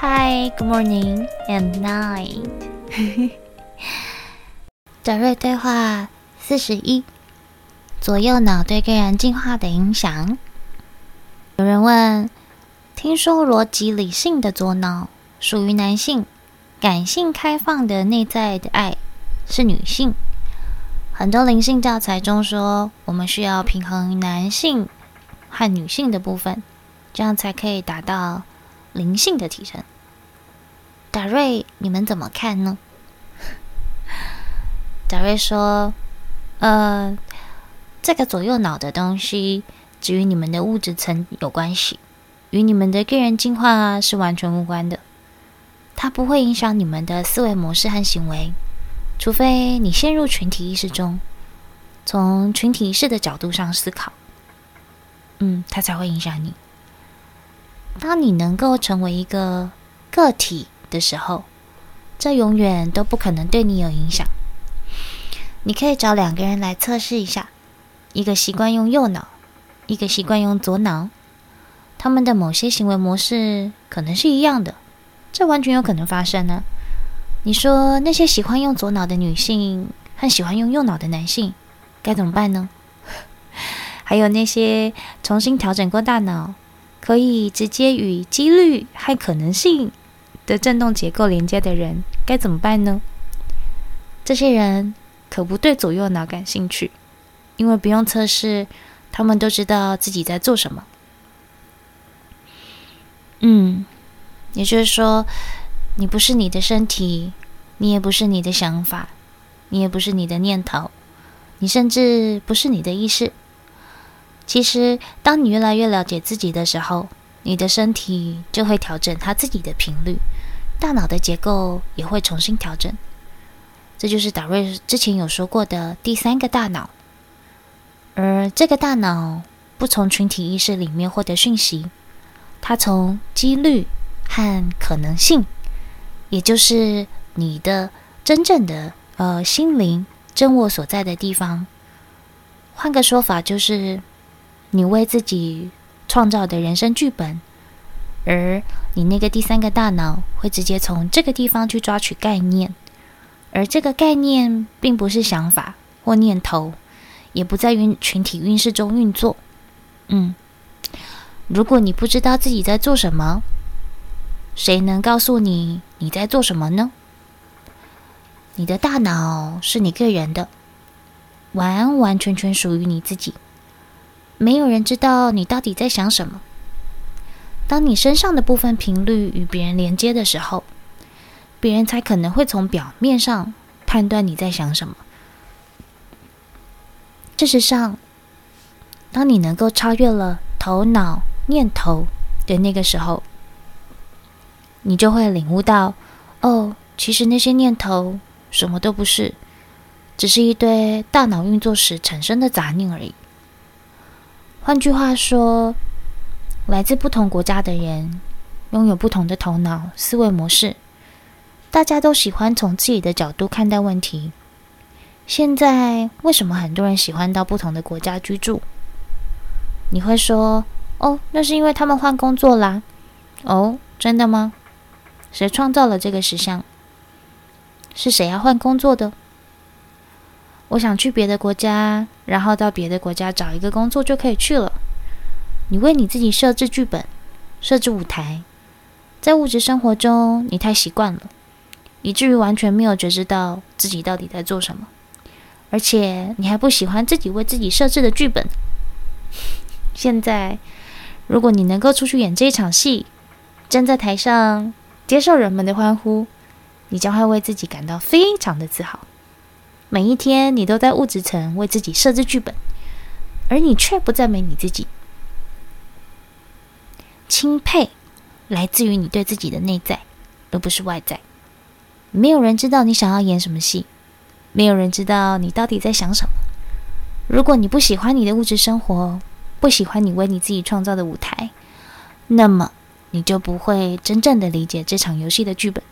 Hi, good morning and night。德瑞对话四十一：左右脑对个人进化的影响。有人问：听说逻辑理性的左脑属于男性，感性开放的内在的爱是女性。很多灵性教材中说，我们需要平衡男性和女性的部分，这样才可以达到灵性的提升。达瑞，你们怎么看呢？达瑞说：“呃，这个左右脑的东西只与你们的物质层有关系，与你们的个人进化是完全无关的。它不会影响你们的思维模式和行为。”除非你陷入群体意识中，从群体意识的角度上思考，嗯，它才会影响你。当你能够成为一个个体的时候，这永远都不可能对你有影响。你可以找两个人来测试一下，一个习惯用右脑，一个习惯用左脑，他们的某些行为模式可能是一样的，这完全有可能发生呢。你说那些喜欢用左脑的女性和喜欢用右脑的男性该怎么办呢？还有那些重新调整过大脑，可以直接与几率和可能性的振动结构连接的人该怎么办呢？这些人可不对左右脑感兴趣，因为不用测试，他们都知道自己在做什么。嗯，也就是说。你不是你的身体，你也不是你的想法，你也不是你的念头，你甚至不是你的意识。其实，当你越来越了解自己的时候，你的身体就会调整它自己的频率，大脑的结构也会重新调整。这就是达瑞之前有说过的第三个大脑。而这个大脑不从群体意识里面获得讯息，它从几率和可能性。也就是你的真正的呃心灵真我所在的地方。换个说法，就是你为自己创造的人生剧本，而你那个第三个大脑会直接从这个地方去抓取概念，而这个概念并不是想法或念头，也不在于群体运势中运作。嗯，如果你不知道自己在做什么，谁能告诉你你在做什么呢？你的大脑是你个人的，完完全全属于你自己。没有人知道你到底在想什么。当你身上的部分频率与别人连接的时候，别人才可能会从表面上判断你在想什么。事实上，当你能够超越了头脑念头的那个时候，你就会领悟到，哦，其实那些念头什么都不是，只是一堆大脑运作时产生的杂念而已。换句话说，来自不同国家的人拥有不同的头脑思维模式，大家都喜欢从自己的角度看待问题。现在为什么很多人喜欢到不同的国家居住？你会说，哦，那是因为他们换工作啦。哦，真的吗？谁创造了这个实相？是谁要换工作的？我想去别的国家，然后到别的国家找一个工作就可以去了。你为你自己设置剧本，设置舞台，在物质生活中你太习惯了，以至于完全没有觉知到自己到底在做什么，而且你还不喜欢自己为自己设置的剧本。现在，如果你能够出去演这一场戏，站在台上。接受人们的欢呼，你将会为自己感到非常的自豪。每一天，你都在物质层为自己设置剧本，而你却不赞美你自己。钦佩来自于你对自己的内在，而不是外在。没有人知道你想要演什么戏，没有人知道你到底在想什么。如果你不喜欢你的物质生活，不喜欢你为你自己创造的舞台，那么。你就不会真正的理解这场游戏的剧本。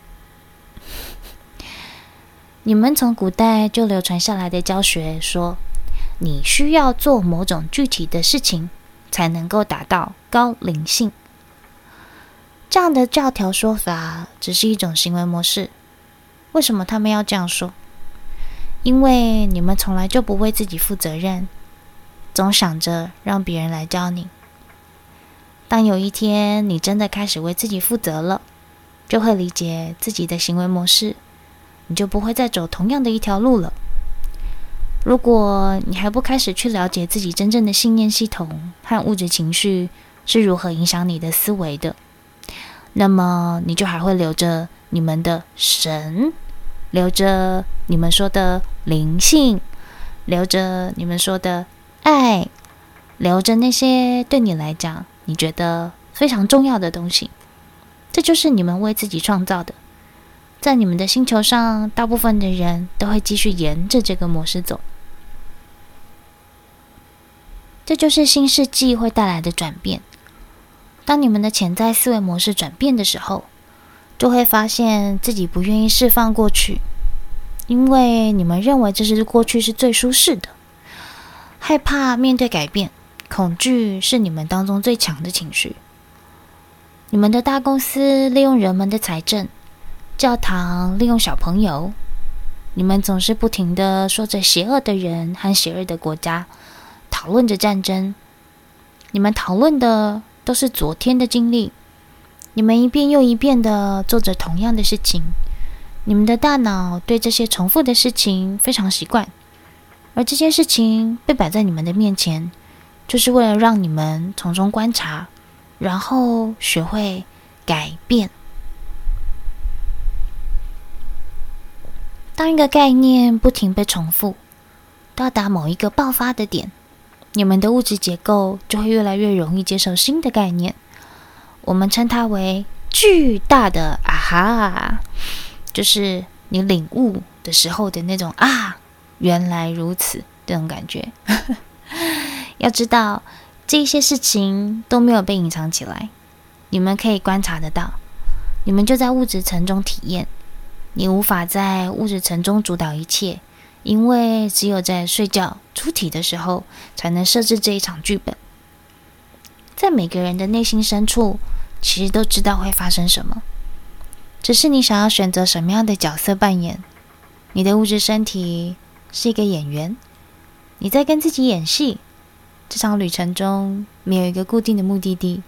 你们从古代就流传下来的教学说，你需要做某种具体的事情，才能够达到高灵性。这样的教条说法只是一种行为模式。为什么他们要这样说？因为你们从来就不为自己负责任，总想着让别人来教你。当有一天你真的开始为自己负责了，就会理解自己的行为模式，你就不会再走同样的一条路了。如果你还不开始去了解自己真正的信念系统和物质情绪是如何影响你的思维的，那么你就还会留着你们的神，留着你们说的灵性，留着你们说的爱，留着那些对你来讲你觉得非常重要的东西。这就是你们为自己创造的。在你们的星球上，大部分的人都会继续沿着这个模式走。这就是新世纪会带来的转变。当你们的潜在思维模式转变的时候，就会发现自己不愿意释放过去，因为你们认为这是过去是最舒适的。害怕面对改变，恐惧是你们当中最强的情绪。你们的大公司利用人们的财政，教堂利用小朋友，你们总是不停的说着邪恶的人和邪恶的国家。讨论着战争，你们讨论的都是昨天的经历，你们一遍又一遍的做着同样的事情，你们的大脑对这些重复的事情非常习惯，而这些事情被摆在你们的面前，就是为了让你们从中观察，然后学会改变。当一个概念不停被重复，到达某一个爆发的点。你们的物质结构就会越来越容易接受新的概念，我们称它为巨大的啊哈，就是你领悟的时候的那种啊，原来如此这种感觉。要知道，这些事情都没有被隐藏起来，你们可以观察得到，你们就在物质层中体验，你无法在物质层中主导一切。因为只有在睡觉出体的时候，才能设置这一场剧本。在每个人的内心深处，其实都知道会发生什么，只是你想要选择什么样的角色扮演。你的物质身体是一个演员，你在跟自己演戏。这场旅程中没有一个固定的目的地，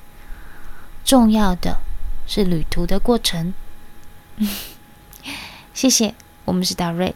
重要的是旅途的过程。谢谢，我们是达瑞。